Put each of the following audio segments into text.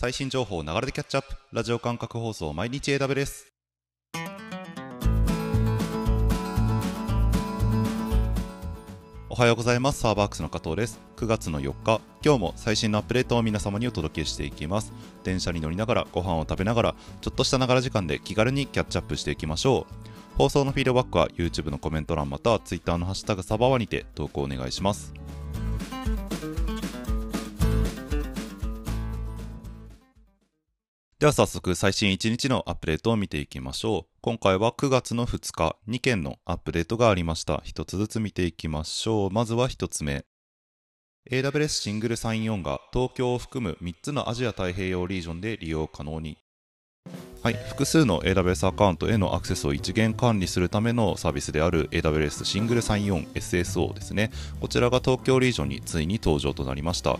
最新情報を流れでキャッチアップ。ラジオ感覚放送毎日 AW です。おはようございます。サーバークスの加藤です。9月の4日。今日も最新のアップデートを皆様にお届けしていきます。電車に乗りながらご飯を食べながらちょっとしたながら時間で気軽にキャッチアップしていきましょう。放送のフィードバックは YouTube のコメント欄または Twitter のハッシュタグサバワにて投稿お願いします。では早速最新1日のアップデートを見ていきましょう。今回は9月の2日、2件のアップデートがありました。1つずつ見ていきましょう。まずは1つ目。AWS シングルサイン4が東京を含む3つのアジア太平洋リージョンで利用可能に。はい、複数の AWS アカウントへのアクセスを一元管理するためのサービスである AWS シングルサイン 4SSO ですね。こちらが東京リージョンについに登場となりました。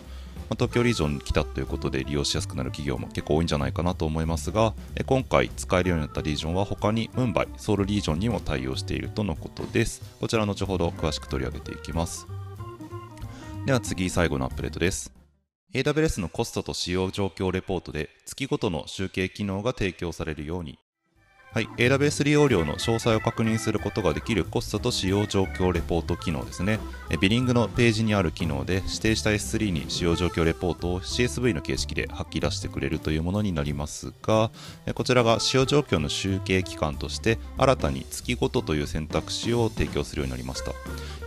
ま東京リージョンに来たということで利用しやすくなる企業も結構多いんじゃないかなと思いますが、え今回使えるようになったリージョンは他にムンバイ、ソウルリージョンにも対応しているとのことです。こちら後ほど詳しく取り上げていきます。では次、最後のアップデートです。AWS のコストと使用状況レポートで月ごとの集計機能が提供されるようにはい、AWS 利用料の詳細を確認することができるコストと使用状況レポート機能ですね。ビリングのページにある機能で指定した S3 に使用状況レポートを CSV の形式で吐き出してくれるというものになりますが、こちらが使用状況の集計期間として新たに月ごとという選択肢を提供するようになりました。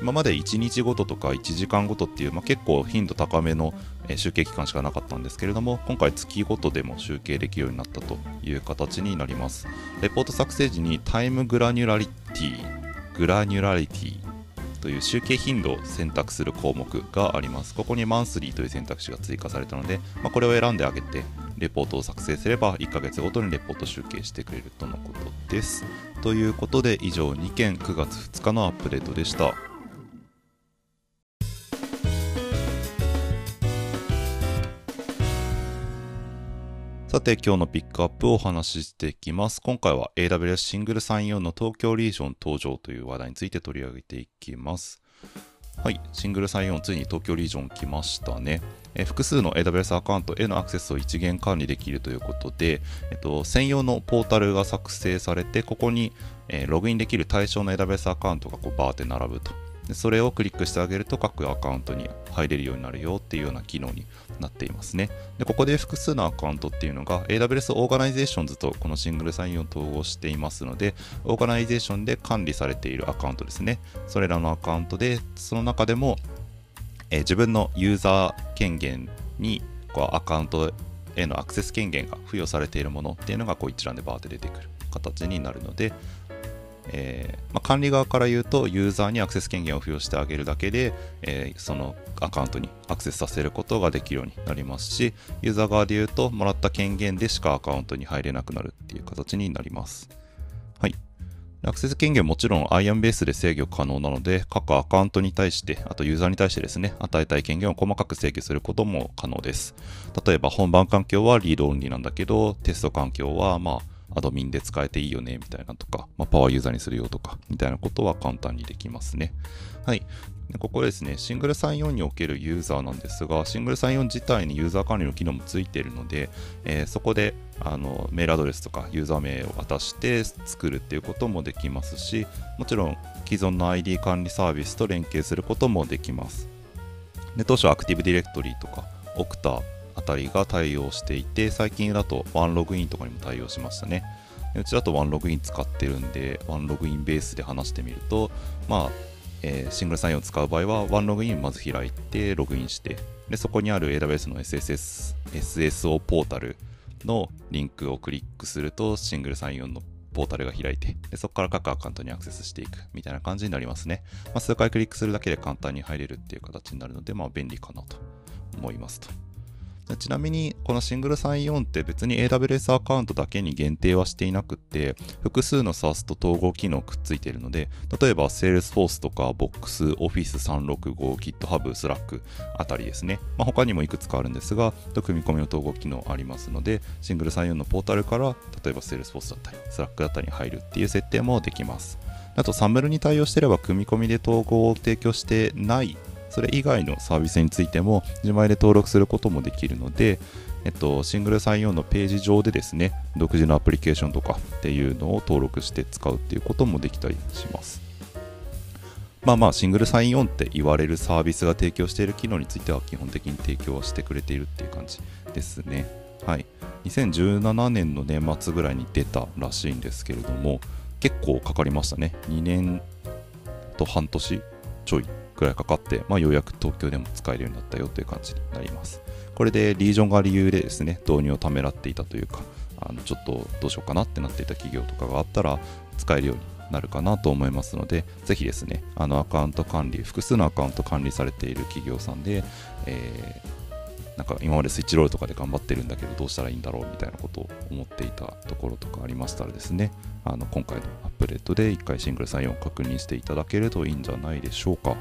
今まで1日ごととか1時間ごとっていう、まあ、結構頻度高めの集計期間しかなかったんですけれども今回月ごとでも集計できるようになったという形になります。レポート作成時にタイムグラニュラリティグラニュラリティという集計頻度を選択する項目があります。ここにマンスリーという選択肢が追加されたので、まあ、これを選んであげてレポートを作成すれば1ヶ月ごとにレポート集計してくれるとのことです。ということで以上2件9月2日のアップデートでした。さて今日のピックアップをお話ししていきます。今回は AWS シングル34の東京リージョン登場という話題について取り上げていきます。はい、 Single Sign-On ついに東京リージョン来ましたね。え複数の AWS アカウントへのアクセスを一元管理できるということで、えっと、専用のポータルが作成されて、ここに、えー、ログインできる対象の AWS アカウントがこうバーって並ぶと。でそれをクリックしてあげると各アカウントに入れるようになるよっていうような機能になっていますね。でここで複数のアカウントっていうのが AWS オーガナイゼーションズとこの Single Sign-On を統合していますので、Organizations で管理されているアカウントですね。それらのアカウントで、その中でも、えー、自分のユーザー権限にこうアカウントへのアクセス権限が付与されているものっていうのがこう一覧でバーって出てくる形になるので、えー、まあ、管理側から言うとユーザーにアクセス権限を付与してあげるだけで、えー、そのアカウントにアクセスさせることができるようになりますしユーザー側で言うともらった権限でしかアカウントに入れなくなるっていう形になります。はい。アクセス権限もちろん IAM ベースで制御可能なので、各アカウントに対して、あとユーザーに対してですね、与えたい権限を細かく制御することも可能です。例えば本番環境はリードオンリーなんだけど、テスト環境はまあアドミンで使えていいよね、みたいなとか、まあ、パワーユーザーにするよとか、みたいなことは簡単にできますね。はい。でここですね、シングルサイン4におけるユーザーなんですが、シングルサイン4自体にユーザー管理の機能もついているので、えー、そこであのメールアドレスとかユーザー名を渡して作るっていうこともできますし、もちろん既存の ID 管理サービスと連携することもできます。で当初アクティブディレクトリとか、オクタあたりが対応していて、最近だとワンログインとかにも対応しましたね。うちだとワンログイン使ってるんで、ワンログインベースで話してみると、まあ、えー、シングルサインを使う場合は、ワンログインまず開いて、ログインして、でそこにある AWS の SSS、SSO ポータルのリンクをクリックすると、シングルサインのポータルが開いてで、そこから各アカウントにアクセスしていくみたいな感じになりますね。まあ、数回クリックするだけで簡単に入れるっていう形になるので、まあ、便利かなと思いますと。ちなみに、このシングルサイン4って別に AWS アカウントだけに限定はしていなくって、複数の SaaS と統合機能くっついているので、例えば Salesforce とか Box、Office365、GitHub、Slack あたりですね。まあ、他にもいくつかあるんですが、組み込みの統合機能ありますので、シングルサイン4のポータルから、例えば Salesforce だったり、Slack だったりに入るっていう設定もできます。あと、サムルに対応してれば、組み込みで統合を提供してないそれ以外のサービスについても自前で登録することもできるので、えっと、シングルサインオンのページ上でですね、独自のアプリケーションとかっていうのを登録して使うっていうこともできたりします。まあまあ、シングルサインオンって言われるサービスが提供している機能については基本的に提供してくれているっていう感じですね。はい。2017年の年末ぐらいに出たらしいんですけれども、結構かかりましたね。2年と半年ちょいくらいかかって、まあ、ようやく東京でも使えるようになったよという感じになります。これでリージョンが理由でですね、導入をためらっていたというか、あのちょっとどうしようかなってなっていた企業とかがあったら使えるようになるかなと思いますので、ぜひですね、あのアカウント管理、複数のアカウント管理されている企業さんで、えー、なんか今までスイッチロールとかで頑張ってるんだけどどうしたらいいんだろうみたいなことを思っていたところとかありましたらですね、あの今回のアップデートで1回シングルサインを確認していただけるといいんじゃないでしょうか。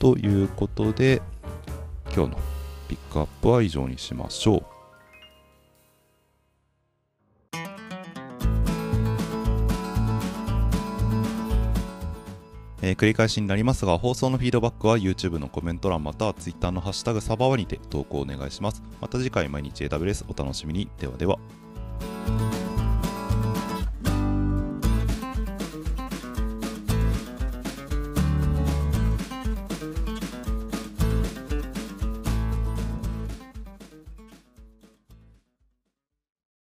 ということで、今日のピックアップは以上にしましょう。えー、繰り返しになりますが、放送のフィードバックは YouTube のコメント欄または Twitter のハッシュタグサバワにて投稿お願いします。また次回毎日 AWS お楽しみに。ではでは。